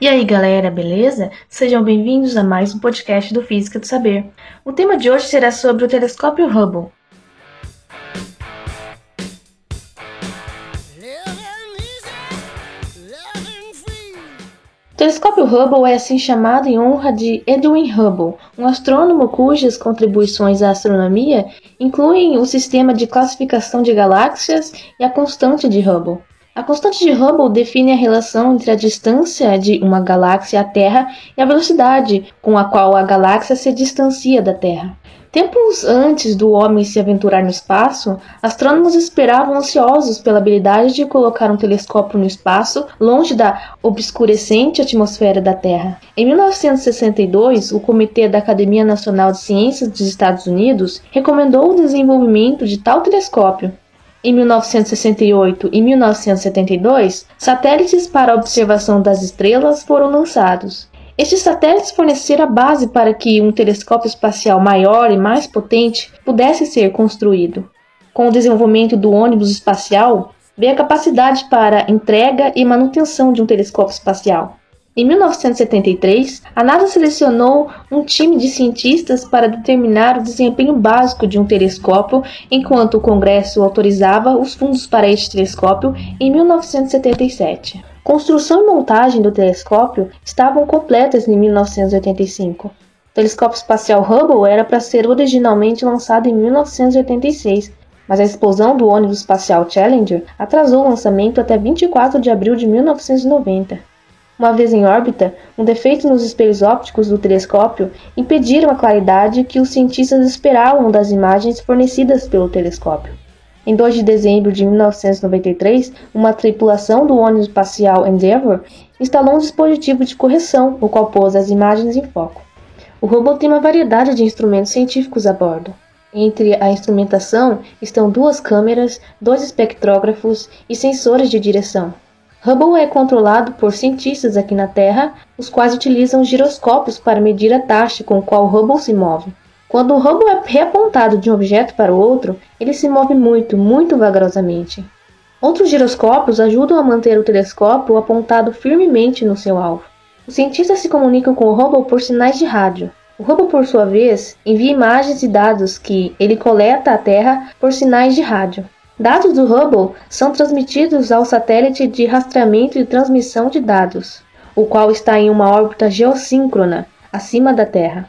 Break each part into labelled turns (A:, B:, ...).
A: E aí galera, beleza? Sejam bem-vindos a mais um podcast do Física do Saber. O tema de hoje será sobre o telescópio Hubble. O telescópio Hubble é assim chamado em honra de Edwin Hubble, um astrônomo cujas contribuições à astronomia incluem o sistema de classificação de galáxias e a constante de Hubble. A constante de Hubble define a relação entre a distância de uma galáxia à Terra e a velocidade com a qual a galáxia se distancia da Terra. Tempos antes do homem se aventurar no espaço, astrônomos esperavam ansiosos pela habilidade de colocar um telescópio no espaço, longe da obscurecente atmosfera da Terra. Em 1962, o Comitê da Academia Nacional de Ciências dos Estados Unidos recomendou o desenvolvimento de tal telescópio, em 1968 e 1972, satélites para observação das estrelas foram lançados. Estes satélites forneceram a base para que um telescópio espacial maior e mais potente pudesse ser construído. Com o desenvolvimento do ônibus espacial, veio a capacidade para entrega e manutenção de um telescópio espacial. Em 1973, a NASA selecionou um time de cientistas para determinar o desempenho básico de um telescópio, enquanto o Congresso autorizava os fundos para este telescópio em 1977. Construção e montagem do telescópio estavam completas em 1985. O telescópio espacial Hubble era para ser originalmente lançado em 1986, mas a explosão do ônibus espacial Challenger atrasou o lançamento até 24 de abril de 1990. Uma vez em órbita, um defeito nos espelhos ópticos do telescópio impediram a claridade que os cientistas esperavam das imagens fornecidas pelo telescópio. Em 2 de dezembro de 1993, uma tripulação do ônibus espacial Endeavour instalou um dispositivo de correção, o qual pôs as imagens em foco. O robô tem uma variedade de instrumentos científicos a bordo. Entre a instrumentação estão duas câmeras, dois espectrógrafos e sensores de direção. Hubble é controlado por cientistas aqui na Terra, os quais utilizam giroscópios para medir a taxa com qual Hubble se move. Quando o Hubble é reapontado de um objeto para o outro, ele se move muito, muito vagarosamente. Outros giroscópios ajudam a manter o telescópio apontado firmemente no seu alvo. Os cientistas se comunicam com o Hubble por sinais de rádio. O Hubble, por sua vez, envia imagens e dados que ele coleta à Terra por sinais de rádio. Dados do Hubble são transmitidos ao satélite de rastreamento e transmissão de dados, o qual está em uma órbita geossíncrona acima da Terra.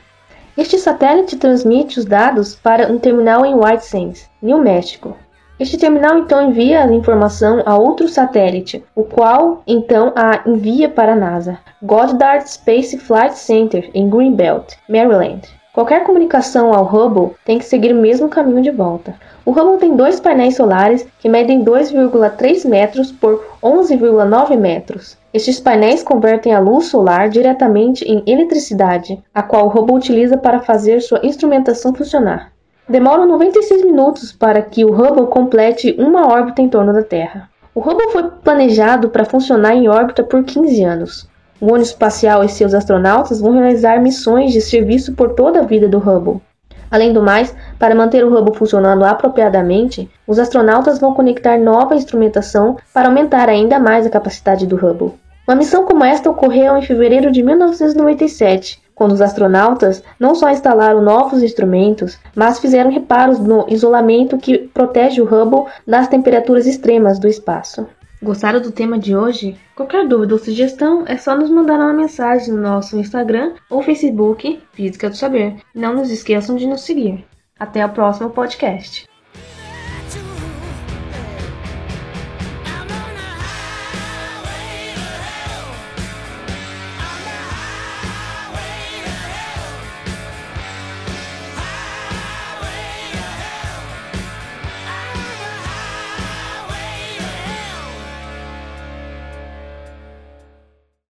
A: Este satélite transmite os dados para um terminal em White Sands, New México. Este terminal então envia a informação a outro satélite, o qual então a envia para a NASA, Goddard Space Flight Center em Greenbelt, Maryland. Qualquer comunicação ao Hubble tem que seguir o mesmo caminho de volta. O Hubble tem dois painéis solares que medem 2,3 metros por 11,9 metros. Estes painéis convertem a luz solar diretamente em eletricidade, a qual o Hubble utiliza para fazer sua instrumentação funcionar. Demora 96 minutos para que o Hubble complete uma órbita em torno da Terra. O Hubble foi planejado para funcionar em órbita por 15 anos. O ônibus espacial e seus astronautas vão realizar missões de serviço por toda a vida do Hubble. Além do mais, para manter o Hubble funcionando apropriadamente, os astronautas vão conectar nova instrumentação para aumentar ainda mais a capacidade do Hubble. Uma missão como esta ocorreu em fevereiro de 1997, quando os astronautas não só instalaram novos instrumentos, mas fizeram reparos no isolamento que protege o Hubble das temperaturas extremas do espaço. Gostaram do tema de hoje? Qualquer dúvida ou sugestão é só nos mandar uma mensagem no nosso Instagram ou Facebook Física do Saber. Não nos esqueçam de nos seguir. Até o próximo podcast.